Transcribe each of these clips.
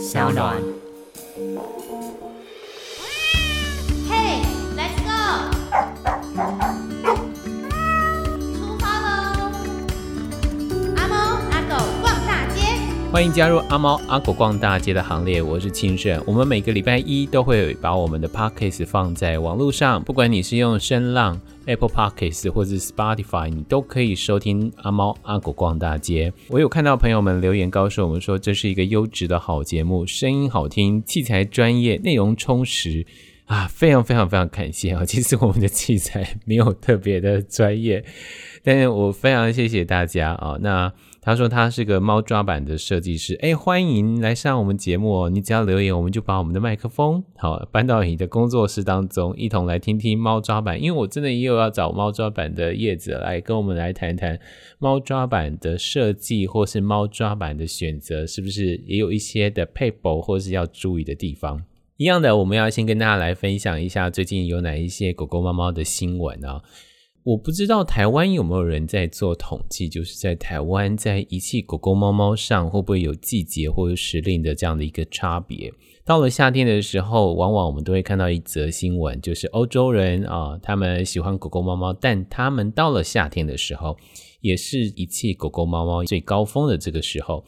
小暖。欢迎加入阿猫阿狗逛大街的行列。我是清盛，我们每个礼拜一都会把我们的 Podcast 放在网络上，不管你是用声浪。Apple Podcasts 或者 Spotify，你都可以收听阿猫阿狗逛大街。我有看到朋友们留言告诉我们说，这是一个优质的好节目，声音好听，器材专业，内容充实啊！非常非常非常感谢啊！其实我们的器材没有特别的专业，但是我非常谢谢大家啊！那。他说他是个猫抓板的设计师，哎，欢迎来上我们节目哦！你只要留言，我们就把我们的麦克风好搬到你的工作室当中，一同来听听猫抓板。因为我真的也有要找猫抓板的业者来跟我们来谈谈猫抓板的设计，或是猫抓板的选择，是不是也有一些的撇步或是要注意的地方？一样的，我们要先跟大家来分享一下最近有哪一些狗狗猫猫的新闻啊。我不知道台湾有没有人在做统计，就是在台湾在遗弃狗狗猫猫上会不会有季节或者时令的这样的一个差别？到了夏天的时候，往往我们都会看到一则新闻，就是欧洲人啊，他们喜欢狗狗猫猫，但他们到了夏天的时候，也是遗弃狗狗猫猫最高峰的这个时候。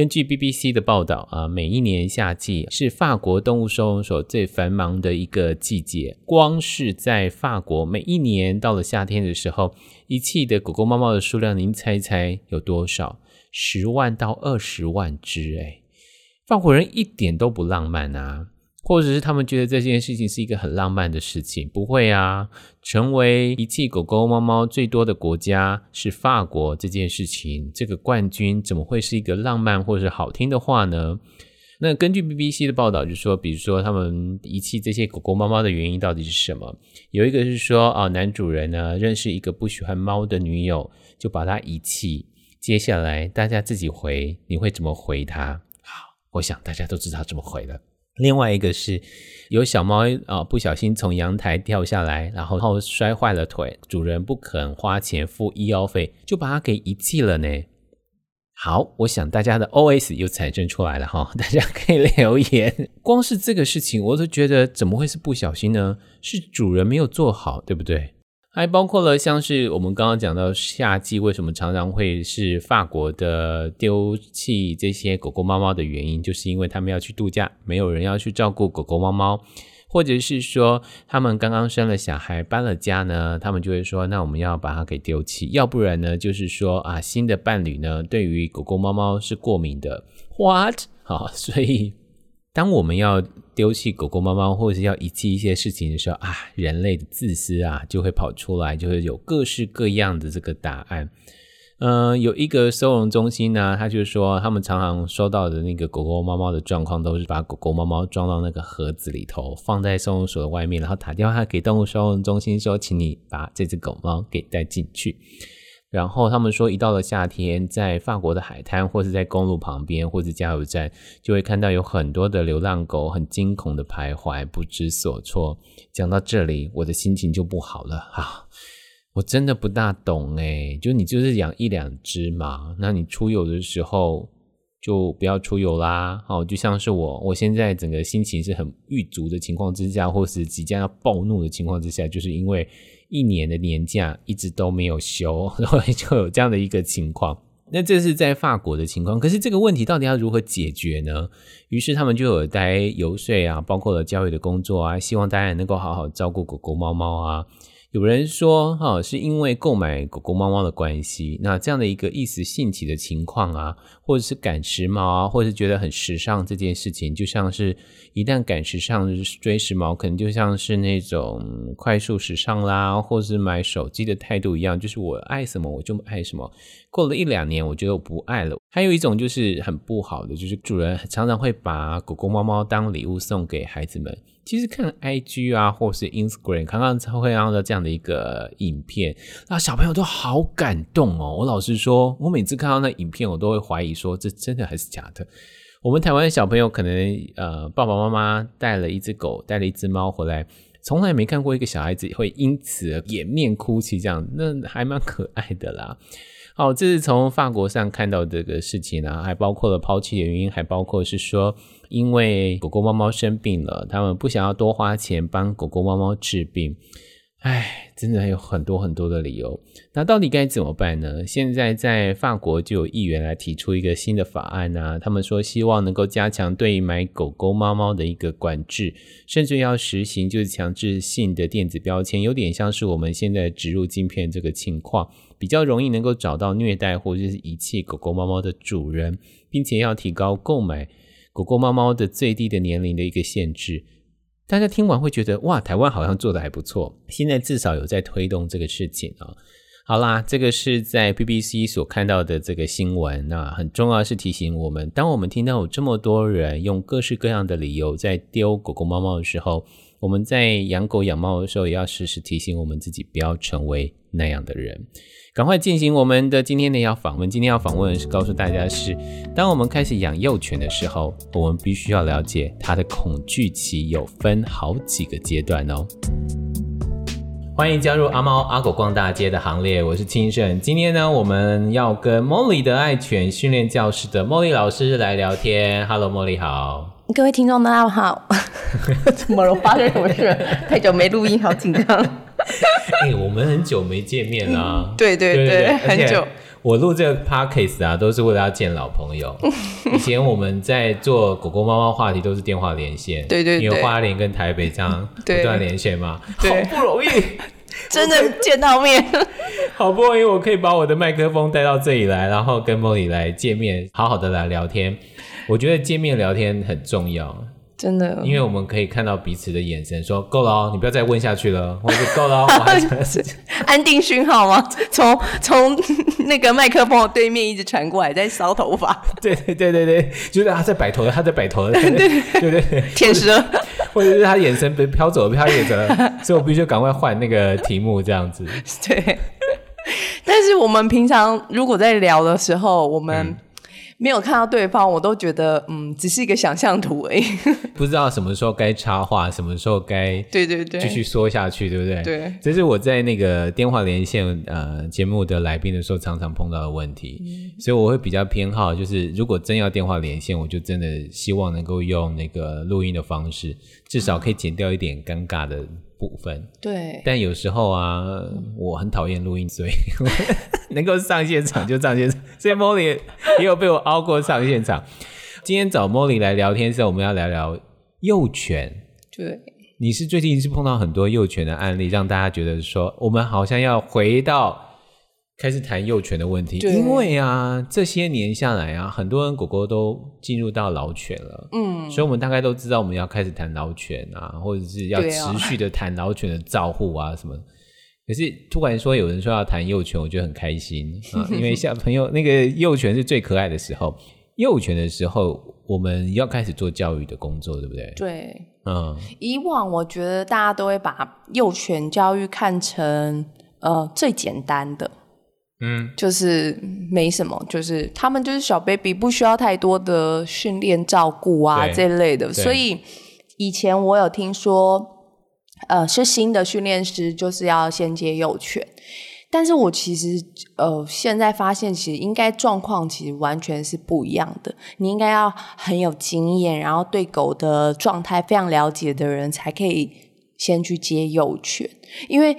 根据 BBC 的报道啊，每一年夏季是法国动物收容所最繁忙的一个季节。光是在法国，每一年到了夏天的时候，遗弃的狗狗、猫猫的数量，您猜猜有多少？十万到二十万只，哎，法国人一点都不浪漫啊。或者是他们觉得这件事情是一个很浪漫的事情，不会啊！成为遗弃狗狗、猫猫最多的国家是法国，这件事情，这个冠军怎么会是一个浪漫或者是好听的话呢？那根据 BBC 的报道，就说，比如说他们遗弃这些狗狗、猫猫的原因到底是什么？有一个是说，啊，男主人呢认识一个不喜欢猫的女友，就把它遗弃。接下来大家自己回，你会怎么回他？好，我想大家都知道怎么回了。另外一个是有小猫啊，不小心从阳台掉下来，然后摔坏了腿，主人不肯花钱付医药费，就把它给遗弃了呢。好，我想大家的 OS 又产生出来了哈，大家可以留言。光是这个事情，我都觉得怎么会是不小心呢？是主人没有做好，对不对？还包括了像是我们刚刚讲到夏季为什么常常会是法国的丢弃这些狗狗猫猫的原因，就是因为他们要去度假，没有人要去照顾狗狗猫猫，或者是说他们刚刚生了小孩搬了家呢，他们就会说，那我们要把它给丢弃，要不然呢，就是说啊，新的伴侣呢对于狗狗猫猫是过敏的，what？好，所以。当我们要丢弃狗狗、猫猫，或者是要遗弃一些事情的时候啊，人类的自私啊就会跑出来，就会有各式各样的这个答案。嗯、有一个收容中心呢，他就说他们常常收到的那个狗狗、猫猫的状况，都是把狗狗、猫猫装到那个盒子里头，放在收容所的外面，然后打电话给动物收容中心说，请你把这只狗猫给带进去。然后他们说，一到了夏天，在法国的海滩，或是在公路旁边，或是加油站，就会看到有很多的流浪狗，很惊恐的徘徊，不知所措。讲到这里，我的心情就不好了啊！我真的不大懂诶，就你就是养一两只嘛，那你出游的时候就不要出游啦。哦，就像是我，我现在整个心情是很郁卒的情况之下，或是即将要暴怒的情况之下，就是因为。一年的年假一直都没有休，然 后就有这样的一个情况。那这是在法国的情况，可是这个问题到底要如何解决呢？于是他们就有在游说啊，包括了教育的工作啊，希望大家能够好好照顾狗狗、猫猫啊。有人说，哈，是因为购买狗狗、猫猫的关系，那这样的一个一时兴起的情况啊，或者是赶时髦啊，或者是觉得很时尚这件事情，就像是一旦赶时尚、追时髦，可能就像是那种快速时尚啦，或者是买手机的态度一样，就是我爱什么我就爱什么。过了一两年，我觉得我不爱了。还有一种就是很不好的，就是主人常常会把狗狗、猫猫当礼物送给孩子们。其实看 IG 啊，或是 Instagram，看看才会让到这样的一个影片，那小朋友都好感动哦。我老实说，我每次看到那影片，我都会怀疑说，这真的还是假的。我们台湾的小朋友可能呃，爸爸妈妈带了一只狗，带了一只猫回来，从来没看过一个小孩子会因此掩面哭泣这样，那还蛮可爱的啦。好，这是从法国上看到这个事情呢，还包括了抛弃的原因，还包括是说，因为狗狗、猫猫生病了，他们不想要多花钱帮狗狗、猫猫治病。唉，真的还有很多很多的理由。那到底该怎么办呢？现在在法国就有议员来提出一个新的法案啊，他们说希望能够加强对买狗狗、猫猫的一个管制，甚至要实行就是强制性的电子标签，有点像是我们现在植入镜片这个情况，比较容易能够找到虐待或者是遗弃狗狗、猫猫的主人，并且要提高购买狗狗、猫猫的最低的年龄的一个限制。大家听完会觉得哇，台湾好像做的还不错，现在至少有在推动这个事情啊。好啦，这个是在 BBC 所看到的这个新闻，那很重要是提醒我们，当我们听到有这么多人用各式各样的理由在丢狗狗、猫猫的时候，我们在养狗养猫的时候，也要时时提醒我们自己，不要成为那样的人。赶快进行我们的今天的要访问。今天要访问的是告诉大家是，当我们开始养幼犬的时候，我们必须要了解它的恐惧期有分好几个阶段哦。欢迎加入阿猫阿狗逛大街的行列，我是清盛。今天呢，我们要跟 Molly 的爱犬训练教室的 Molly 老师来聊天。Hello，Molly 好。各位听众大家好。怎么了？发生什么事？太久没录音，好紧张。哎、欸，我们很久没见面了、啊 对对对很久。我录这个 podcast 啊，都是为了要见老朋友。以前我们在做狗狗、猫猫话题，都是电话连线。对对对，因为花莲跟台北这样 不断连线嘛，好不容易 真的见到面。好不容易我可以把我的麦克风带到这里来，然后跟 Molly 来见面，好好的来聊天。我觉得见面聊天很重要。真的，因为我们可以看到彼此的眼神，说够了哦，你不要再问下去了，或者够了哦，我还是 安定讯号吗？从从 那个麦克风的对面一直传过来，在搔头发。对对对对对，就是他在摆头，他在摆头，对对对对，舔舌，或者是他眼神被飘走了，飘走了，所以我必须赶快换那个题目，这样子。对，但是我们平常如果在聊的时候，我们、嗯。没有看到对方，我都觉得嗯，只是一个想象图而已。不知道什么时候该插话，什么时候该对对对继续说下去，对不对？对，这是我在那个电话连线呃节目的来宾的时候常常碰到的问题，嗯、所以我会比较偏好，就是如果真要电话连线，我就真的希望能够用那个录音的方式，至少可以减掉一点尴尬的部分。对，但有时候啊，我很讨厌录音，所以 能够上现场就上现场。所以 Molly 也有被我熬过上现场。今天找 Molly 来聊天的时候，我们要聊聊幼犬。对，你是最近是碰到很多幼犬的案例，让大家觉得说，我们好像要回到。开始谈幼犬的问题，因为啊，这些年下来啊，很多人狗狗都进入到老犬了，嗯，所以我们大概都知道我们要开始谈老犬啊，或者是要持续的谈老犬的照护啊什么。可是突然说有人说要谈幼犬，我觉得很开心。啊，因为小朋友那个幼犬是最可爱的时候，幼犬的时候我们要开始做教育的工作，对不对？对，嗯，以往我觉得大家都会把幼犬教育看成呃最简单的。嗯，就是没什么，就是他们就是小 baby，不需要太多的训练照顾啊这类的。所以以前我有听说，呃，是新的训练师就是要先接幼犬，但是我其实呃现在发现，其实应该状况其实完全是不一样的。你应该要很有经验，然后对狗的状态非常了解的人，才可以先去接幼犬，因为。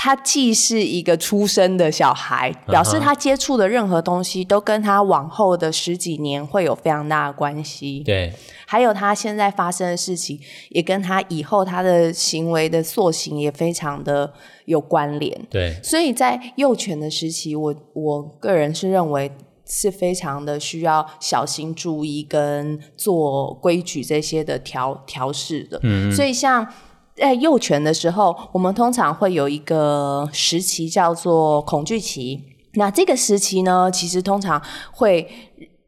他既是一个出生的小孩，表示他接触的任何东西都跟他往后的十几年会有非常大的关系。对，还有他现在发生的事情，也跟他以后他的行为的塑形也非常的有关联。对，所以在幼犬的时期，我我个人是认为是非常的需要小心注意跟做规矩这些的调调试的。嗯，所以像。在幼犬的时候，我们通常会有一个时期叫做恐惧期。那这个时期呢，其实通常会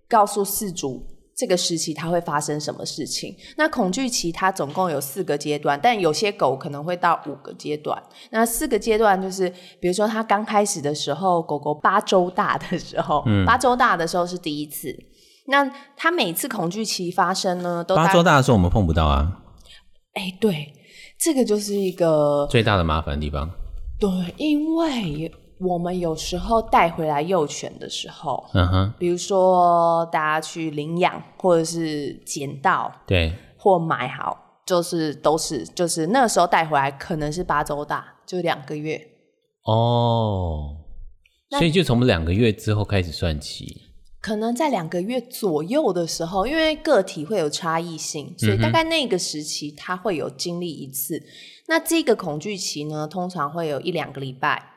告诉饲主这个时期它会发生什么事情。那恐惧期它总共有四个阶段，但有些狗可能会到五个阶段。那四个阶段就是，比如说它刚开始的时候，狗狗八周大的时候，嗯，八周大的时候是第一次。那它每次恐惧期发生呢，都八周大的时候我们碰不到啊。哎，对。这个就是一个最大的麻烦地方。对，因为我们有时候带回来幼犬的时候，嗯哼，比如说大家去领养，或者是捡到，对，或买好，就是都是就是那个时候带回来可能是八周大，就两个月。哦，所以就从两个月之后开始算起。可能在两个月左右的时候，因为个体会有差异性，所以大概那个时期他会有经历一次。嗯、那这个恐惧期呢，通常会有一两个礼拜。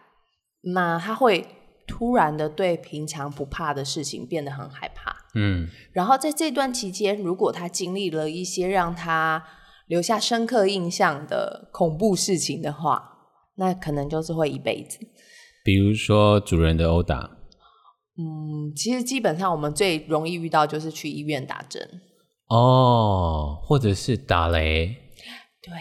那他会突然的对平常不怕的事情变得很害怕。嗯，然后在这段期间，如果他经历了一些让他留下深刻印象的恐怖事情的话，那可能就是会一辈子。比如说主人的殴打。嗯，其实基本上我们最容易遇到就是去医院打针哦，或者是打雷。对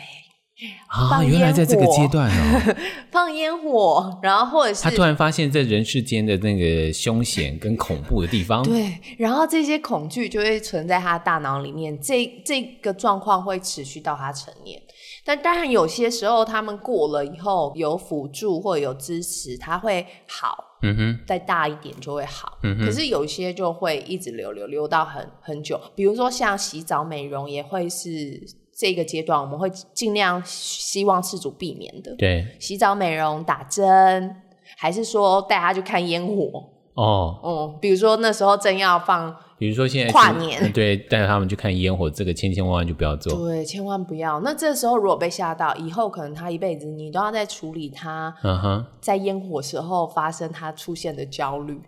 啊，原来在这个阶段哦，放烟火，然后或者是他突然发现，在人世间的那个凶险跟恐怖的地方，对，然后这些恐惧就会存在他大脑里面，这这个状况会持续到他成年。但当然，有些时候他们过了以后，有辅助或者有支持，他会好。嗯哼，再大一点就会好。嗯哼，可是有些就会一直留留留到很很久。比如说像洗澡美容，也会是这个阶段，我们会尽量希望事主避免的。对，洗澡美容、打针，还是说带他去看烟火？哦，嗯，比如说那时候正要放。比如说现在跨年，对，带着他们去看烟火，这个千千万万就不要做。对，千万不要。那这时候如果被吓到，以后可能他一辈子你都要在处理他，嗯哼，在烟火时候发生他出现的焦虑。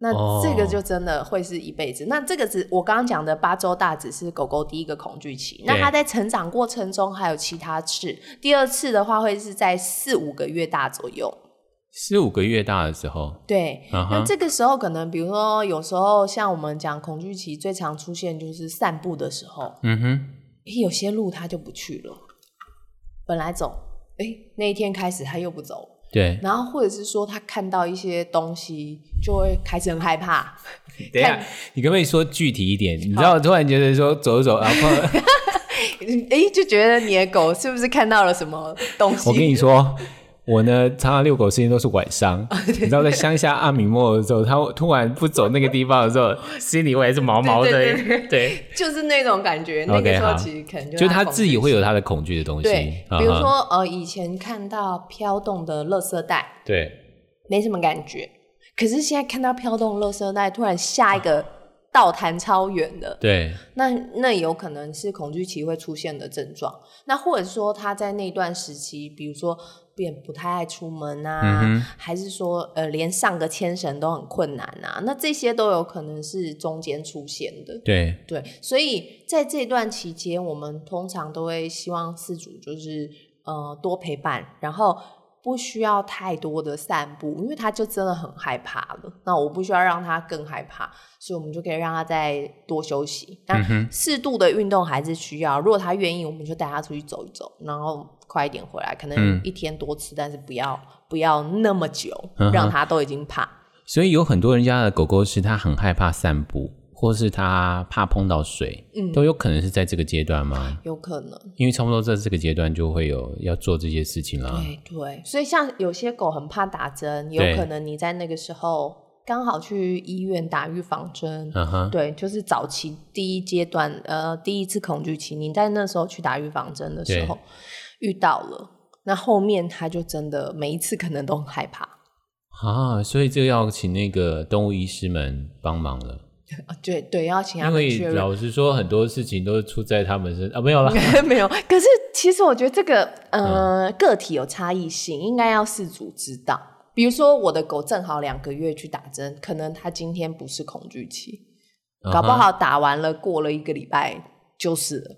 那这个就真的会是一辈子。哦、那这个只我刚刚讲的八周大只是狗狗第一个恐惧期，那它在成长过程中还有其他次，第二次的话会是在四五个月大左右。四五个月大的时候，对，uh. 那这个时候可能，比如说有时候像我们讲恐惧期最常出现就是散步的时候，嗯哼，有些路它就不去了，本来走，哎，那一天开始它又不走，对，然后或者是说他看到一些东西就会开始很害怕。等一下，你可不可以说具体一点？你知道，我突然觉得说走一走，然后，哎，就觉得你的狗是不是看到了什么东西？我跟你说。我呢，常常遛狗时间都是晚上。你知道，在乡下阿米莫的时候，他突然不走那个地方的时候，心里会还是毛毛的。对，对，对，对，就是那种感觉。那个时候其实可能就，就他自己会有他的恐惧的东西。对，比如说呃，以前看到飘动的垃圾袋，对，没什么感觉。可是现在看到飘动垃圾袋，突然下一个倒弹超远的，对，那那有可能是恐惧期会出现的症状。那或者说他在那段时期，比如说。变不太爱出门啊，嗯、还是说呃，连上个牵绳都很困难啊？那这些都有可能是中间出现的。对对，所以在这段期间，我们通常都会希望饲主就是呃多陪伴，然后不需要太多的散步，因为他就真的很害怕了。那我不需要让他更害怕，所以我们就可以让他再多休息。那适度的运动还是需要，如果他愿意，我们就带他出去走一走，然后。快一点回来，可能一天多次，嗯、但是不要不要那么久，嗯、让它都已经怕。所以有很多人家的狗狗是它很害怕散步，或是它怕碰到水，嗯，都有可能是在这个阶段吗？有可能，因为差不多在这个阶段就会有要做这些事情了。对对，所以像有些狗很怕打针，有可能你在那个时候刚好去医院打预防针，对，就是早期第一阶段，呃，第一次恐惧期，你在那时候去打预防针的时候。遇到了，那后面他就真的每一次可能都很害怕啊，所以就要请那个动物医师们帮忙了。对对，要请他们。因为老实说，很多事情都是出在他们身啊，没有了，没有。可是其实我觉得这个呃、嗯、个体有差异性，应该要饲主知道。比如说我的狗正好两个月去打针，可能它今天不是恐惧期，搞不好打完了过了一个礼拜就是了。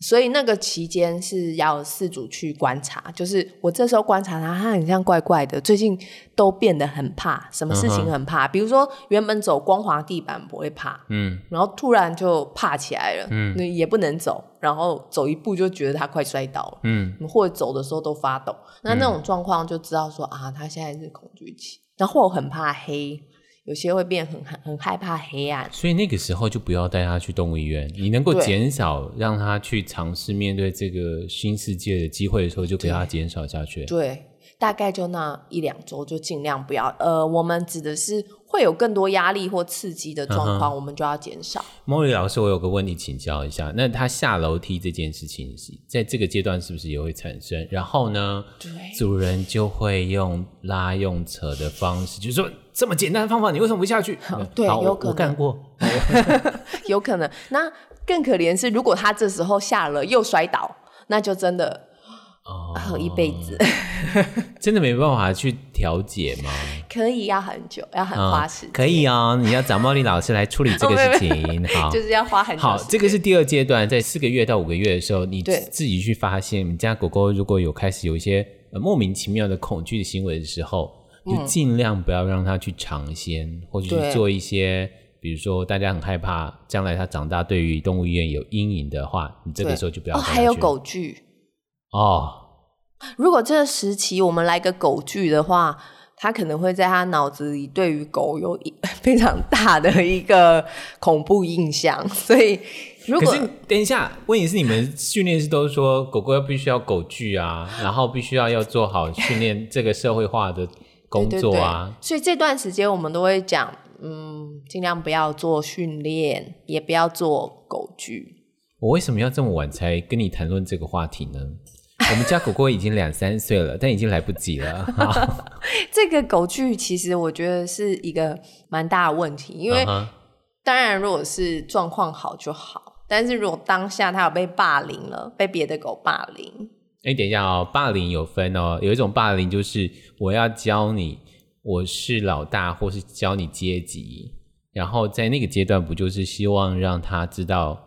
所以那个期间是要饲主去观察，就是我这时候观察他，他很像怪怪的，最近都变得很怕，什么事情很怕？Uh. 比如说原本走光滑地板不会怕，嗯，然后突然就怕起来了，嗯，那也不能走，然后走一步就觉得他快摔倒了，嗯，或者走的时候都发抖，那那种状况就知道说啊，他现在是恐惧期，然后我很怕黑。有些会变很很害怕黑暗，所以那个时候就不要带他去动物医院。你能够减少让他去尝试面对这个新世界的机会的时候，就给他减少下去。对，大概就那一两周，就尽量不要。呃，我们指的是会有更多压力或刺激的状况，嗯、我们就要减少。莫莉老师，我有个问题请教一下，那他下楼梯这件事情，在这个阶段是不是也会产生？然后呢，主人就会用拉用扯的方式，就是说这么简单的方法，你为什么不下去？好对，有可能我干过，有可能。那更可怜是，如果他这时候下了又摔倒，那就真的。哦，一辈子，真的没办法去调解吗？可以，要很久，要很花时间。可以哦，你要找茉莉老师来处理这个事情。好，就是要花很久。好，这个是第二阶段，在四个月到五个月的时候，你自己去发现你家狗狗如果有开始有一些莫名其妙的恐惧的行为的时候，就尽量不要让他去尝鲜，或者是做一些，比如说大家很害怕将来他长大对于动物医院有阴影的话，你这个时候就不要。哦，还有狗具。哦，如果这个时期我们来个狗剧的话，他可能会在他脑子里对于狗有一非常大的一个恐怖印象。所以，如果可是等一下，问题是你们训练师都说狗狗要必须要狗具啊，然后必须要要做好训练这个社会化的工作啊。对对对，所以这段时间我们都会讲，嗯，尽量不要做训练，也不要做狗剧。我为什么要这么晚才跟你谈论这个话题呢？我们家狗狗已经两三岁了，但已经来不及了。这个狗剧其实我觉得是一个蛮大的问题，因为当然如果是状况好就好，但是如果当下它有被霸凌了，被别的狗霸凌，哎，等一下哦，霸凌有分哦，有一种霸凌就是我要教你我是老大，或是教你阶级，然后在那个阶段不就是希望让他知道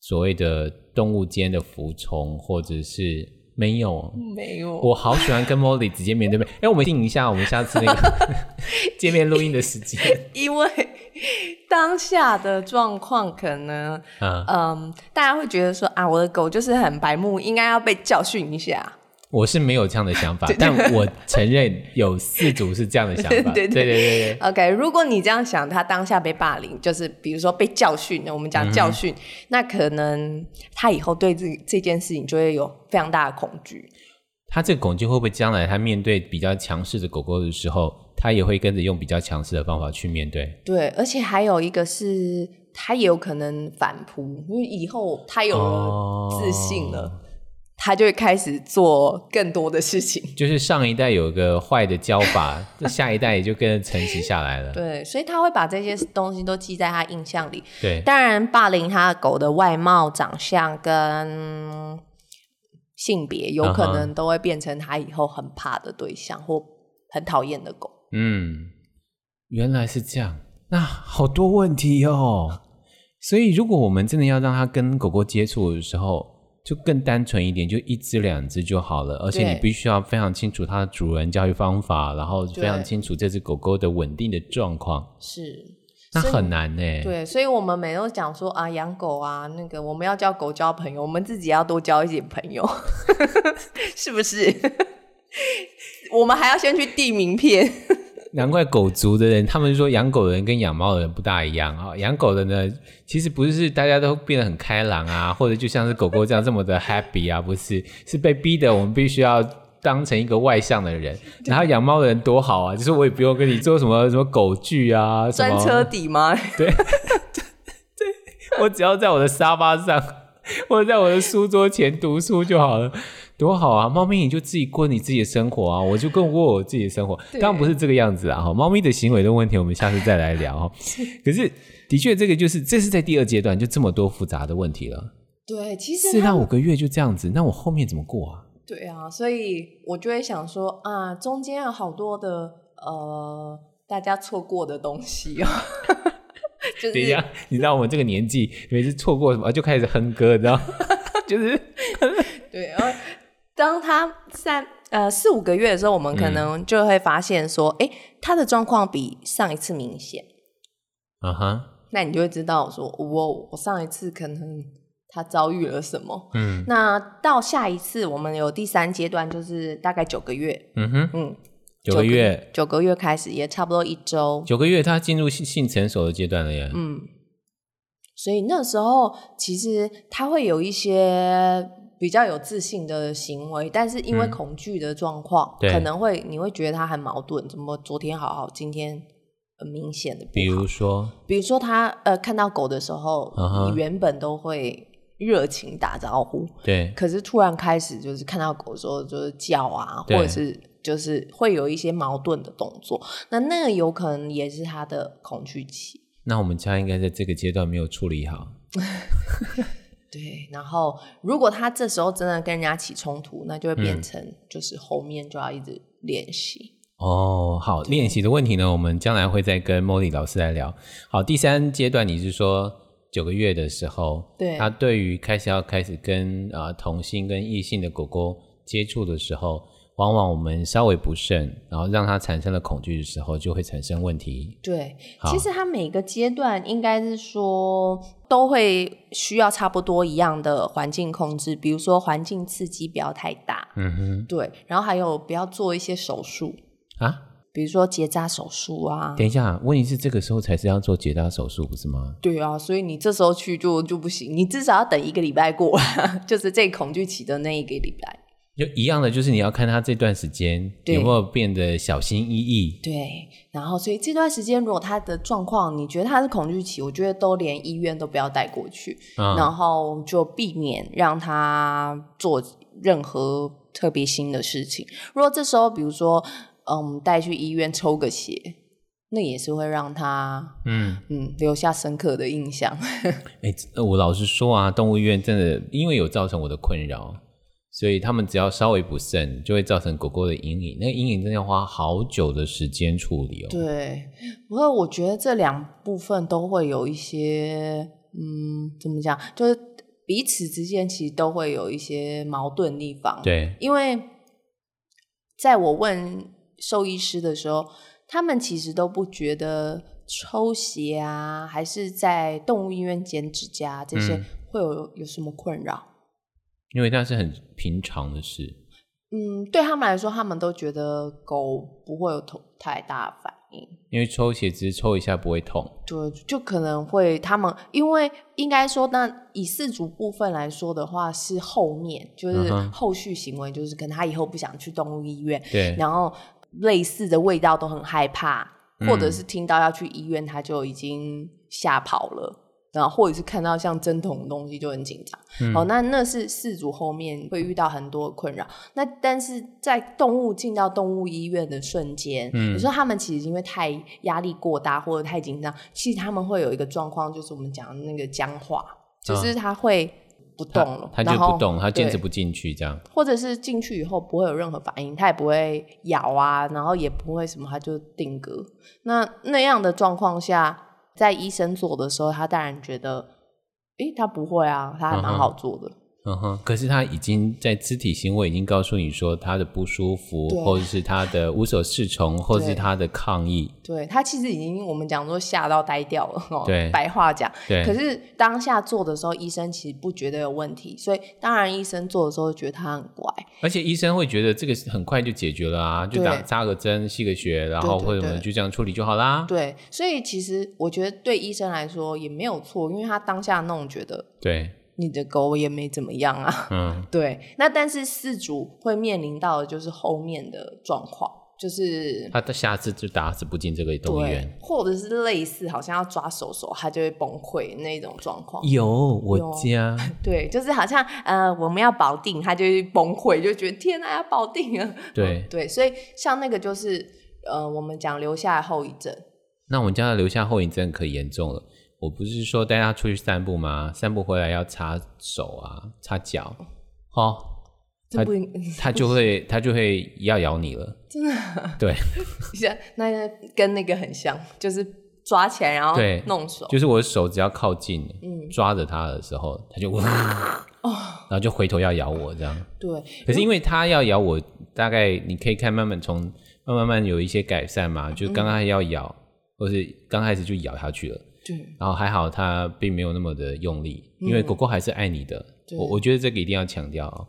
所谓的动物间的服从，或者是。没有，没有。我好喜欢跟 Molly 直接面对面。哎，我们定一下，我们下次那个 见面录音的时间。因为当下的状况可能，嗯，嗯，大家会觉得说啊，我的狗就是很白目，应该要被教训一下。我是没有这样的想法，但我承认有四组是这样的想法。对对对对对。OK，如果你这样想，他当下被霸凌，就是比如说被教训，我们讲教训，嗯、那可能他以后对这这件事情就会有非常大的恐惧。他这个恐惧会不会将来他面对比较强势的狗狗的时候，他也会跟着用比较强势的方法去面对？对，而且还有一个是，他也有可能反扑，因为以后他有了自信了。哦他就会开始做更多的事情，就是上一代有个坏的教法，这 下一代也就跟着承袭下来了。对，所以他会把这些东西都记在他印象里。对，当然霸凌他的狗的外貌、长相跟性别，有可能都会变成他以后很怕的对象或很讨厌的狗。嗯，原来是这样，那好多问题哦。所以如果我们真的要让他跟狗狗接触的时候，就更单纯一点，就一只两只就好了。而且你必须要非常清楚它的主人教育方法，然后非常清楚这只狗狗的稳定的状况。是，那很难呢。对，所以我们每都讲说啊，养狗啊，那个我们要教狗交朋友，我们自己要多交一点朋友，是不是？我们还要先去递名片。难怪狗族的人，他们说养狗的人跟养猫的人不大一样啊。养狗的呢，其实不是大家都变得很开朗啊，或者就像是狗狗这样这么的 happy 啊，不是，是被逼的。我们必须要当成一个外向的人。然后养猫的人多好啊，就是我也不用跟你做什么什么狗剧啊，钻车底吗？对，对，我只要在我的沙发上，或者在我的书桌前读书就好了。多好啊！猫咪你就自己过你自己的生活啊，我就过过我自己的生活。当然不是这个样子啊！哈，猫咪的行为的问题，我们下次再来聊哈。可是的确，这个就是这是在第二阶段，就这么多复杂的问题了。对，其实四到五个月就这样子，那我后面怎么过啊？对啊，所以我就会想说啊，中间有好多的呃，大家错过的东西哦。就是、等一下，你知道我们这个年纪，每次错过什么就开始哼歌，你知道？就是对啊。当他三呃四五个月的时候，我们可能就会发现说，哎、嗯，他的状况比上一次明显。啊哈，那你就会知道说，我我上一次可能他遭遇了什么。嗯，那到下一次，我们有第三阶段，就是大概九个月。嗯哼，嗯，九个月，九个月开始，也差不多一周。九个月，他进入性性成熟的阶段了耶。嗯，所以那时候其实他会有一些。比较有自信的行为，但是因为恐惧的状况，嗯、可能会你会觉得他很矛盾，怎么昨天好好，今天很明显的。比如说，比如说他呃看到狗的时候，你、uh-huh. 原本都会热情打招呼，对，可是突然开始就是看到狗的时候就是叫啊，或者是就是会有一些矛盾的动作，那那个有可能也是他的恐惧期。那我们家应该在这个阶段没有处理好。对，然后如果他这时候真的跟人家起冲突，那就会变成就是后面就要一直练习。嗯、哦，好，练习的问题呢，我们将来会再跟 Molly 老师来聊。好，第三阶段你是说九个月的时候，对，他对于开始要开始跟啊、呃、同性跟异性的狗狗接触的时候。往往我们稍微不慎，然后让他产生了恐惧的时候，就会产生问题。对，其实他每个阶段应该是说都会需要差不多一样的环境控制，比如说环境刺激不要太大。嗯哼。对，然后还有不要做一些手术啊，比如说结扎手术啊。等一下，问题是这个时候才是要做结扎手术，不是吗？对啊，所以你这时候去就就不行，你至少要等一个礼拜过，就是这恐惧期的那一个礼拜。就一样的，就是你要看他这段时间有没有变得小心翼翼。对，然后所以这段时间如果他的状况，你觉得他是恐惧期，我觉得都连医院都不要带过去，嗯，然后就避免让他做任何特别新的事情。如果这时候，比如说，嗯，带去医院抽个血，那也是会让他，嗯嗯，留下深刻的印象。哎，我老实说啊，动物医院真的因为有造成我的困扰。所以他们只要稍微不慎，就会造成狗狗的阴影。那个阴影真的要花好久的时间处理哦。对，不过我觉得这两部分都会有一些，嗯，怎么讲？就是彼此之间其实都会有一些矛盾的地方。对，因为在我问兽医师的时候，他们其实都不觉得抽血啊，还是在动物医院剪指甲这些会有有什么困扰。因为那是很平常的事，嗯，对他们来说，他们都觉得狗不会有太大的反应，因为抽血只是抽一下不会痛，对，就可能会他们，因为应该说，那以四足部分来说的话，是后面就是后续行为，就是可能他以后不想去动物医院，对，然后类似的味道都很害怕，或者是听到要去医院，他就已经吓跑了。然后或者是看到像针筒的东西就很紧张，嗯，哦，那那是饲主后面会遇到很多困扰。那但是在动物进到动物医院的瞬间，嗯，有时候他们其实因为太压力过大或者太紧张，其实他们会有一个状况，就是我们讲的那个僵化，就是他会不动了，他，他就不动，他坚持不进去这样，或者是进去以后不会有任何反应，他也不会咬啊，然后也不会什么，他就定格。那那样的状况下。在医生做的时候，他当然觉得，诶，他不会啊，他还蛮好做的。嗯哼，可是他已经在肢体行为已经告诉你说他的不舒服，或者是他的无所适从，或者是他的抗议。对，他其实已经我们讲说吓到呆掉了哦。对，白话讲。对。可是当下做的时候，医生其实不觉得有问题，所以当然医生做的时候觉得他很乖。而且医生会觉得这个很快就解决了啊，就打扎个针、吸个血，然后或者我们就这样处理就好啦。对，所以其实我觉得对医生来说也没有错，因为他当下那种觉得。对。你的狗也没怎么样啊，嗯，对。那但是饲主会面临到的就是后面的状况，就是他的下次就打死不进这个动物园，或者是类似好像要抓手手，他就会崩溃那种状况。有我家，对，就是好像呃我们要保定，他就会崩溃，就觉得天啊要保定啊，对、嗯、对，所以像那个就是呃我们讲留下后遗症，那我们家的留下后遗症可严重了。我不是说带他出去散步吗？散步回来要擦手啊，擦脚，哦，他他就会他就会要咬你了，真的？对，那跟那个很像，就是抓起来然后对。弄手，就是我的手只要靠近，嗯，抓着他的时候，他就哦，然后就回头要咬我这样。对，可是因为他要咬我，大概你可以看慢慢从慢慢慢有一些改善嘛，就刚刚要咬，嗯、或是刚开始就咬下去了。对，然后还好，他并没有那么的用力，因为狗狗还是爱你的。嗯、我我觉得这个一定要强调哦。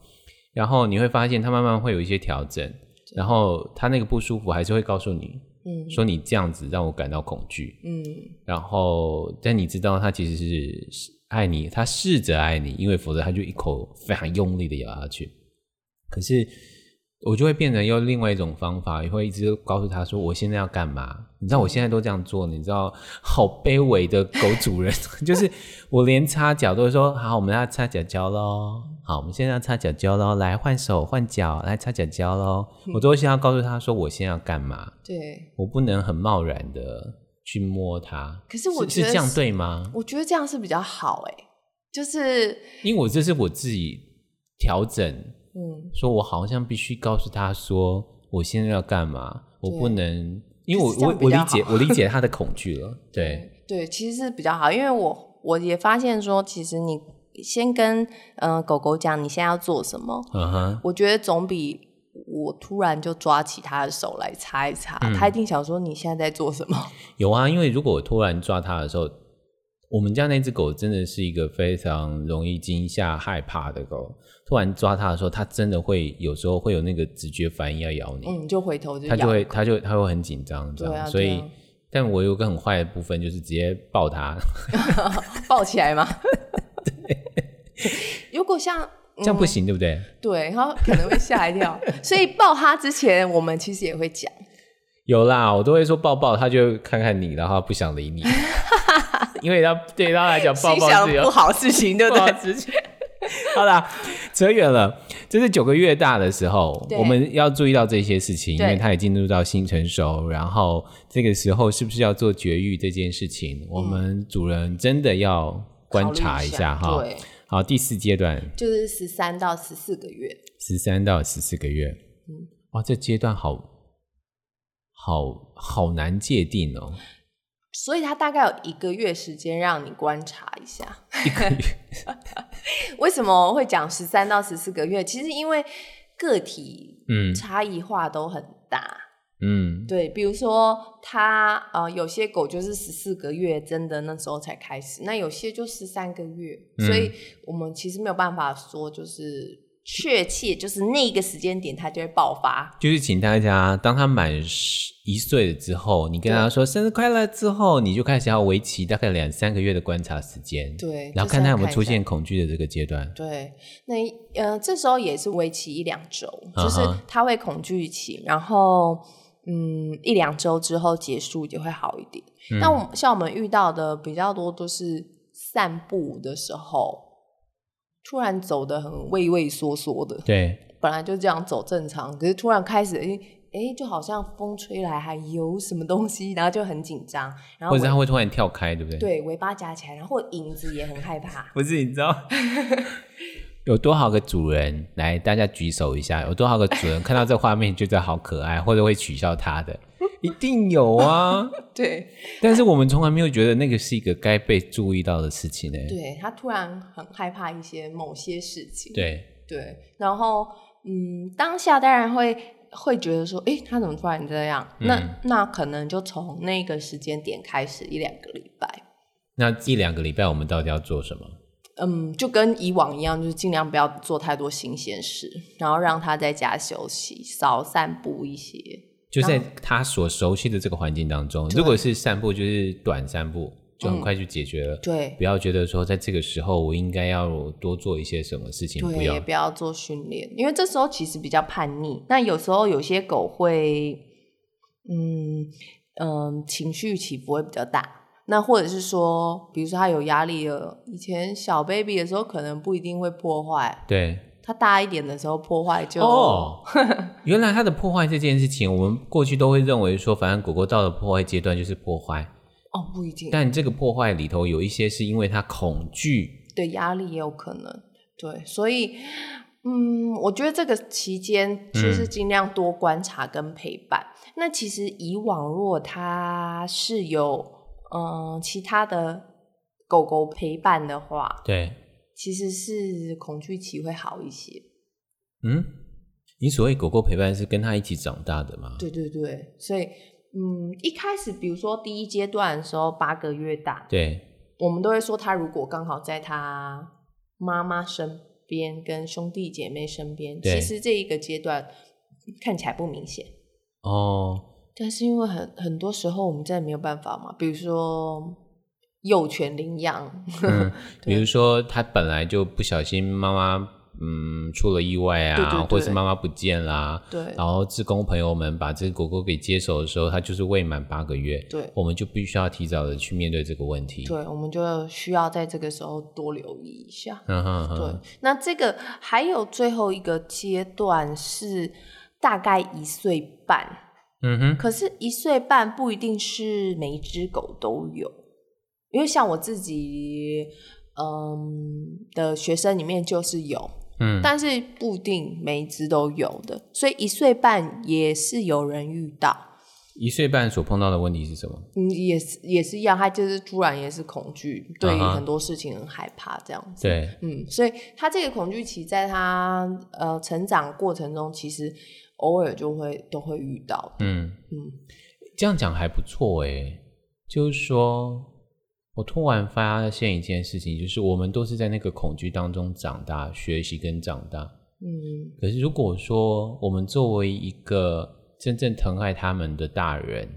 然后你会发现，它慢慢会有一些调整，然后它那个不舒服还是会告诉你，嗯，说你这样子让我感到恐惧，嗯。然后，但你知道，它其实是爱你，他试着爱你，因为否则他就一口非常用力的咬下去。可是。我就会变成用另外一种方法，也会一直告诉他说：“我现在要干嘛？你知道我现在都这样做，你知道，好卑微的狗主人，就是我连擦脚都会说：好，我们要擦脚脚喽。好，我们现在要擦脚脚喽，来换手换脚，来擦脚脚喽。嗯、我都会先要告诉他说：我现在要干嘛？对，我不能很贸然的去摸它。可是我觉得是，是这样对吗？我觉得这样是比较好诶，就是因为我这是我自己调整。”嗯，说我好像必须告诉他说，我现在要干嘛？我不能，因为我我我理解我理解他的 恐惧了。对对，其实是比较好，因为我我也发现说，其实你先跟嗯、呃、狗狗讲你现在要做什么，嗯哼，我觉得总比我突然就抓起他的手来擦一擦，嗯、他一定想说你现在在做什么？有啊，因为如果我突然抓他的时候，我们家那只狗真的是一个非常容易惊吓、害怕的狗。突然抓它的时候，它真的会有时候会有那个直觉反应要咬你，嗯，就回头就它就会它就它会很紧张，这样，啊、所以，啊、但我有个很坏的部分，就是直接抱它 抱起来吗？对，如果像、嗯、这样不行，对不对？对，然后可能会吓一跳，所以抱它之前，我们其实也会讲，有啦，我都会说抱抱，它就看看你，然后不想理你，因为他对他来讲，抱抱是不好事情，对不对？好啦，扯远了。这是九个月大的时候，我们要注意到这些事情，因为他也进入到性成熟。然后这个时候是不是要做绝育这件事情，嗯、我们主人真的要观察一下哈。对，好，第四阶段就是十三到十四个月。十三到十四个月，嗯，哇，这阶段好好好难界定哦。所以他大概有一个月时间让你观察一下。一个月？为什么会讲十三到十四个月？其实因为个体嗯差异化都很大嗯，对，比如说他呃有些狗就是十四个月真的那时候才开始，那有些就十三个月，嗯，所以我们其实没有办法说就是。确切就是那个时间点，它就会爆发。就是请大家，当他满十一岁了之后，你跟他说生日快乐之后，你就开始要为期大概两三个月的观察时间。对，然后看他有没有出现恐惧的这个阶段。对，那呃，这时候也是为期一两周，就是他会恐惧期，然后嗯，一两周之后结束就会好一点。那、嗯、我像我们遇到的比较多都是散步的时候。突然走得很畏畏缩缩的，对，本来就这样走正常，可是突然开始，哎哎，就好像风吹来还有什么东西，然后就很紧张，然后或者他会突然跳开，对不对？对，尾巴夹起来，然后影子也很害怕。不是，你知道 有多少个主人来？大家举手一下，有多少个主人看到这画面觉得好可爱，或者会取笑他的？一定有啊，对，但是我们从来没有觉得那个是一个该被注意到的事情呢。对，他突然很害怕一些某些事情，对对，然后嗯，当下当然会会觉得说，哎，他怎么突然这样？嗯、那那可能就从那个时间点开始一两个礼拜。那一两个礼拜我们到底要做什么？嗯，就跟以往一样，就是尽量不要做太多新鲜事，然后让他在家休息，少散步一些。就在他所熟悉的这个环境当中，如果是散步，就是短散步，就很快就解决了。嗯、对，不要觉得说在这个时候我应该要多做一些什么事情，对，不要，也不要做训练，因为这时候其实比较叛逆。那有时候有些狗会，嗯嗯，情绪起伏会比较大。那或者是说，比如说他有压力了，以前小 baby 的时候可能不一定会破坏。对。它大一点的时候破坏就哦，原来它的破坏这件事情，我们过去都会认为说，反正狗狗到了破坏阶段就是破坏哦，不一定。但这个破坏里头有一些是因为它恐惧，对，压力也有可能，对，所以嗯，我觉得这个期间就是尽量多观察跟陪伴。嗯、那其实以往如果它是有嗯其他的狗狗陪伴的话，对。其实是恐惧期会好一些。嗯，你所谓狗狗陪伴是跟他一起长大的吗？对对对，所以嗯，一开始比如说第一阶段的时候八个月大，对，我们都会说他如果刚好在他妈妈身边跟兄弟姐妹身边，其实这一个阶段看起来不明显哦。但是因为很很多时候我们真的没有办法嘛，比如说。幼犬领养。嗯，比如说他本来就不小心妈妈。嗯，出了意外啊，对对对，或者是妈妈不见啦、啊，对，然后志工朋友们把这个狗狗给接手的时候，它就是未满八个月，对，我们就必须要提早的去面对这个问题，对，我们就需要在这个时候多留意一下，嗯哼，哼，对，那这个还有最后一个阶段是大概一岁半，嗯哼，可是一岁半不一定是每一只狗都有，因为像我自己，嗯的学生里面就是有。嗯，但是不一定每一只都有的，所以一岁半也是有人遇到。一岁半所碰到的问题是什么？嗯，也是也是一样，他就是突然也是恐惧，对于很多事情很害怕这样子。对，嗯，所以他这个恐惧期在他呃成长过程中，其实偶尔就会都会遇到。嗯嗯，这样讲还不错哎，就是说。我突然发现一件事情，就是我们都是在那个恐惧当中长大、学习跟长大。嗯，可是如果说我们作为一个真正疼爱他们的大人，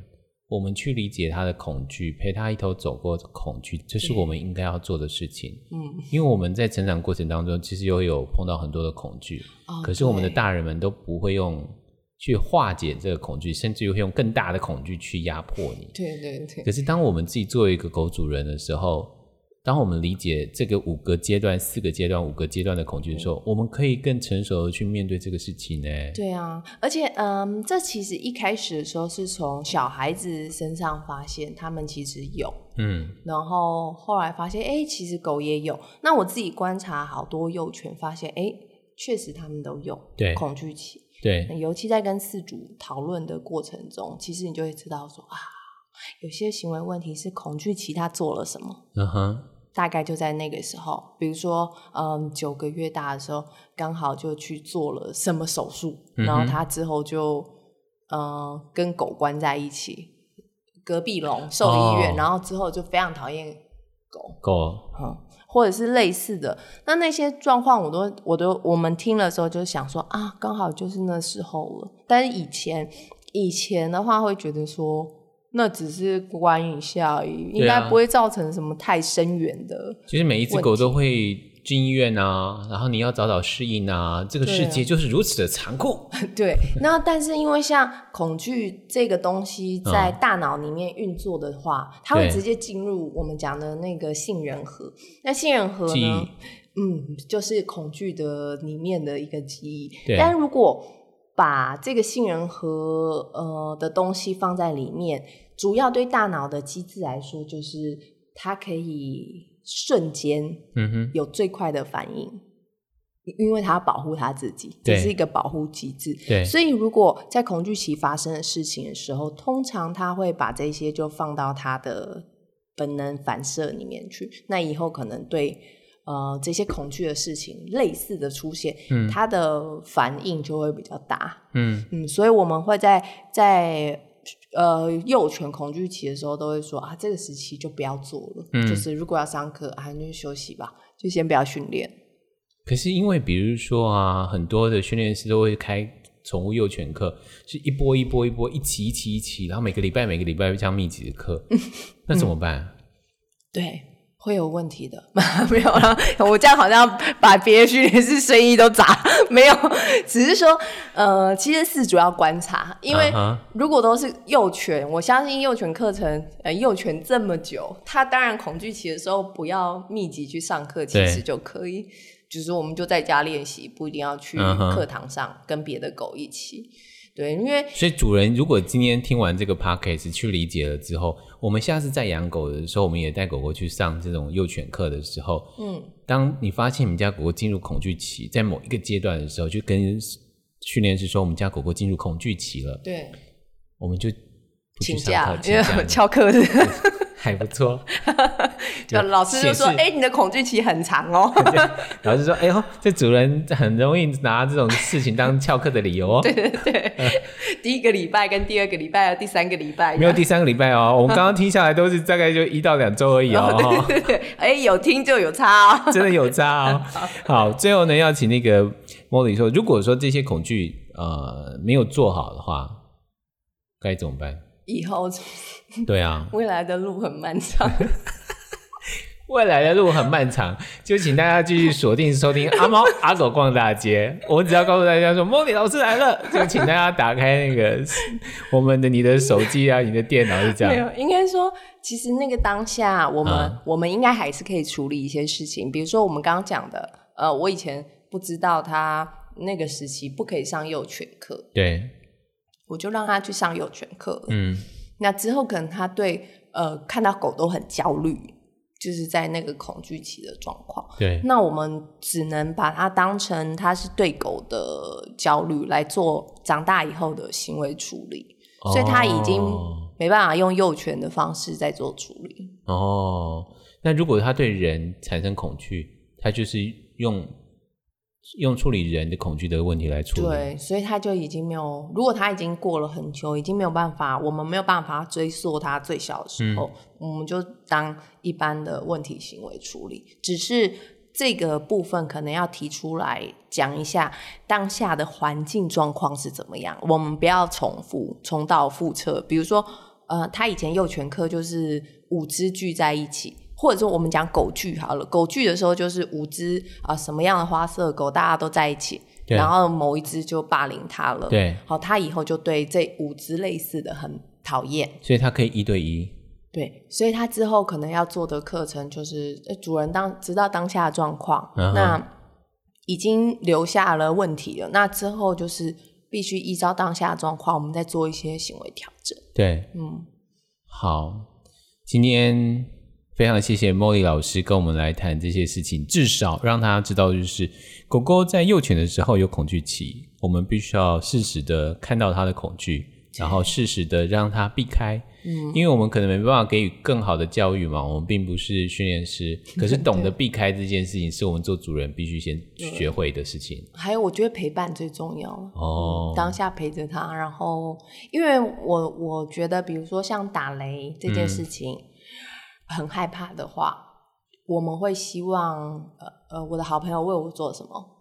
我们去理解他的恐惧，陪他一头走过恐惧，这是我们应该要做的事情。嗯，因为我们在成长过程当中，其实又有碰到很多的恐惧，哦，可是我们的大人们都不会用。去化解这个恐惧，甚至于会用更大的恐惧去压迫你。对对对。可是当我们自己作为一个狗主人的时候，当我们理解这个五个阶段、四个阶段、五个阶段的恐惧的时候，我们可以更成熟的去面对这个事情呢。对啊，而且嗯，这其实一开始的时候是从小孩子身上发现他们其实有，嗯，然后后来发现，哎，其实狗也有。那我自己观察好多幼犬，发现，哎，确实他们都有对恐惧期。对，尤其在跟饲主讨论的过程中，其实你就会知道说啊，有些行为问题是恐惧其他做了什么。嗯哼，大概就在那个时候，比如说，嗯，九个月大的时候，刚好就去做了什么手术，嗯、然后他之后就，嗯，跟狗关在一起，隔壁笼兽医院、哦，然后之后就非常讨厌狗。狗，嗯。或者是类似的，那那些状况，我都我都我们听了的时候，就想说啊，刚好就是那时候了。但是以前以前的话，会觉得说那只是关一下而已，应该不会造成什么太深远的。其实每一只狗都会。进医院啊，然后你要早早适应啊，这个世界就是如此的残酷。对，那但是因为像恐惧这个东西在大脑里面运作的话，嗯、它会直接进入我们讲的那个杏仁核。那杏仁核呢，嗯，就是恐惧的里面的一个记忆。但如果把这个杏仁核呃的东西放在里面，主要对大脑的机制来说，就是它可以。瞬间，嗯哼，有最快的反应，嗯、因为他要保护他自己，这是一个保护机制。对，所以如果在恐惧期发生的事情的时候，通常他会把这些就放到他的本能反射里面去。那以后可能对呃这些恐惧的事情类似的出现，嗯，他的反应就会比较大。嗯嗯，所以我们会在在。呃，幼犬恐惧期的时候，都会说啊，这个时期就不要做了。嗯，就是如果要上课啊，你就休息吧，就先不要训练。可是因为比如说啊，很多的训练师都会开宠物幼犬课，是一波一波一波，一期一期一期，然后每个礼拜每个礼拜这样密集的课，那怎么办？嗯，对。会有问题的，没有啦，我这样好像把别的训练师生意都砸，没有，只是说，呃，其实是主要观察，因为如果都是幼犬，我相信幼犬课程，呃，幼犬这么久，它当然恐惧期的时候不要密集去上课，其实就可以，就是我们就在家练习，不一定要去课堂上跟别的狗一起。对，因为所以主人如果今天听完这个 podcast 去理解了之后，我们下次在养狗的时候，我们也带狗狗去上这种幼犬课的时候，嗯，当你发现你们家狗狗进入恐惧期，在某一个阶段的时候，就跟训练师说，我们家狗狗进入恐惧期了，对，我们就请假，因为 翘课是。还不错，就老师就说：“哎、欸，你的恐惧期很长哦。”老师说：“哎呦，这主人很容易拿这种事情当翘课的理由哦。”对对对，嗯、第一个礼拜跟第二个礼拜，第三个礼拜没有第三个礼拜哦。我们刚刚听下来都是大概就一到两周而已哦。哦对对对，哎、欸，有听就有差哦，真的有差哦。好，最后呢，要请那个 Molly 说，如果说这些恐惧呃没有做好的话，该怎么办？以后。对啊，未来的路很漫长。未来的路很漫长，就请大家继续锁定收听阿猫 阿狗逛大街。我只要告诉大家说，Molly 老师来了，就请大家打开那个我们的你的手机啊，你的电脑是这样。没有，应该说，其实那个当下，我们、嗯、我们应该还是可以处理一些事情，比如说我们刚刚讲的，呃，我以前不知道他那个时期不可以上幼犬课，对，我就让他去上幼犬课。嗯，那之后可能他对呃看到狗都很焦虑。就是在那个恐惧期的状况，对，那我们只能把它当成它是对狗的焦虑来做长大以后的行为处理，哦、所以它已经没办法用幼犬的方式在做处理。哦，那如果它对人产生恐惧，它就是用。用处理人的恐惧的问题来处理，对，所以他就已经没有。如果他已经过了很久，已经没有办法，我们没有办法追溯他最小的时候，嗯、我们就当一般的问题行为处理。只是这个部分可能要提出来讲一下当下的环境状况是怎么样，我们不要重复重蹈覆辙。比如说，呃，他以前幼犬科就是五只聚在一起。或者说我们讲狗聚好了，狗聚的时候就是五只啊、呃，什么样的花色狗大家都在一起，然后某一只就霸凌它了，对，好，它以后就对这五只类似的很讨厌，所以它可以一对一，对，所以他之后可能要做的课程就是，主人当知道当下的状况，嗯、那已经留下了问题了，那之后就是必须依照当下的状况，我们再做一些行为调整，对，嗯，好，今天。非常谢谢 Molly 老师跟我们来谈这些事情，至少让他知道，就是狗狗在幼犬的时候有恐惧期，我们必须要适时的看到它的恐惧，然后适时的让它避开。嗯，因为我们可能没办法给予更好的教育嘛，我们并不是训练师，可是懂得避开这件事情，是我们做主人必须先学会的事情。还有，我觉得陪伴最重要哦、嗯，当下陪着他，然后，因为我我觉得，比如说像打雷这件事情。嗯很害怕的话，我们会希望呃呃，我的好朋友为我做什么？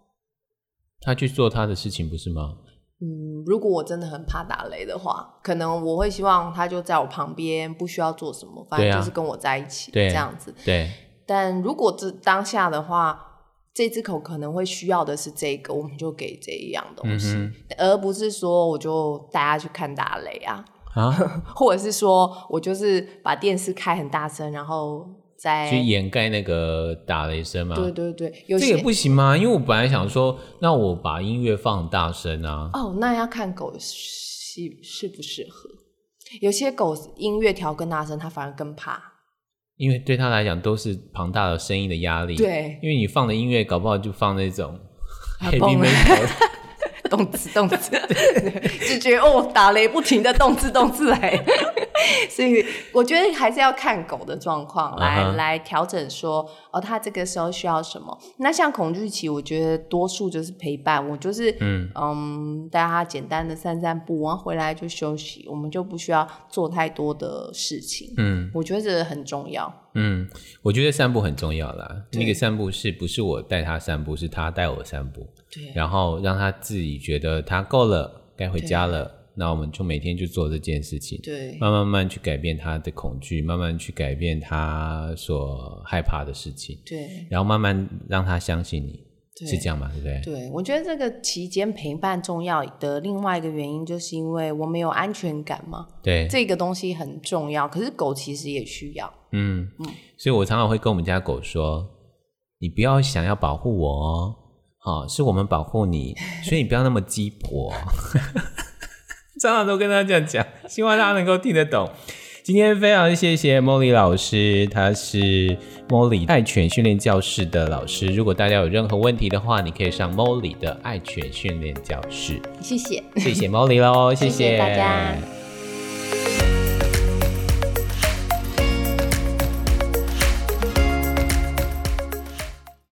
他去做他的事情，不是吗？嗯，如果我真的很怕打雷的话，可能我会希望他就在我旁边，不需要做什么，反正就是跟我在一起，对啊，这样子。对。但如果这当下的话，这只狗可能会需要的是这个，我们就给这一样东西，嗯，而不是说我就带他去看打雷啊。啊，或者是说我就是把电视开很大声，然后再去掩盖那个打雷声嘛？对对对，有些这也不行吗？因为我本来想说，那我把音乐放大声啊。哦，那要看狗适适不适合。有些狗音乐调更大声，它反而更怕，因为对它来讲都是庞大的声音的压力。对，因为你放的音乐搞不好就放那种 heavy metal 动词动词，就觉得哦，打雷不停的动次动次来，所以我觉得还是要看狗的状况来、uh -huh. 来调整说哦，它这个时候需要什么。那像恐惧期，我觉得多数就是陪伴，我就是嗯嗯带它简单的散散步，然后回来就休息，我们就不需要做太多的事情。嗯，我觉得这很重要。嗯，我觉得散步很重要啦。那个散步是不是我带它散步，是它带我散步。对，然后让他自己觉得他够了，该回家了。那我们就每天就做这件事情，对，慢慢慢去改变他的恐惧，慢慢去改变他所害怕的事情，对，然后慢慢让他相信你，是这样吗？对不对？对，我觉得这个期间陪伴重要的另外一个原因，就是因为我们有安全感嘛。对，这个东西很重要。可是狗其实也需要。嗯嗯，所以我常常会跟我们家狗说：“你不要想要保护我哦。”好，是我们保护你，所以你不要那么鸡婆。常常都跟他这样讲，希望他能够听得懂。今天非常谢谢 Molly 老师，他是 Molly 爱犬训练教室的老师。如果大家有任何问题的话，你可以上 Molly 的爱犬训练教室。谢谢，谢谢 Molly 喽，谢谢大家。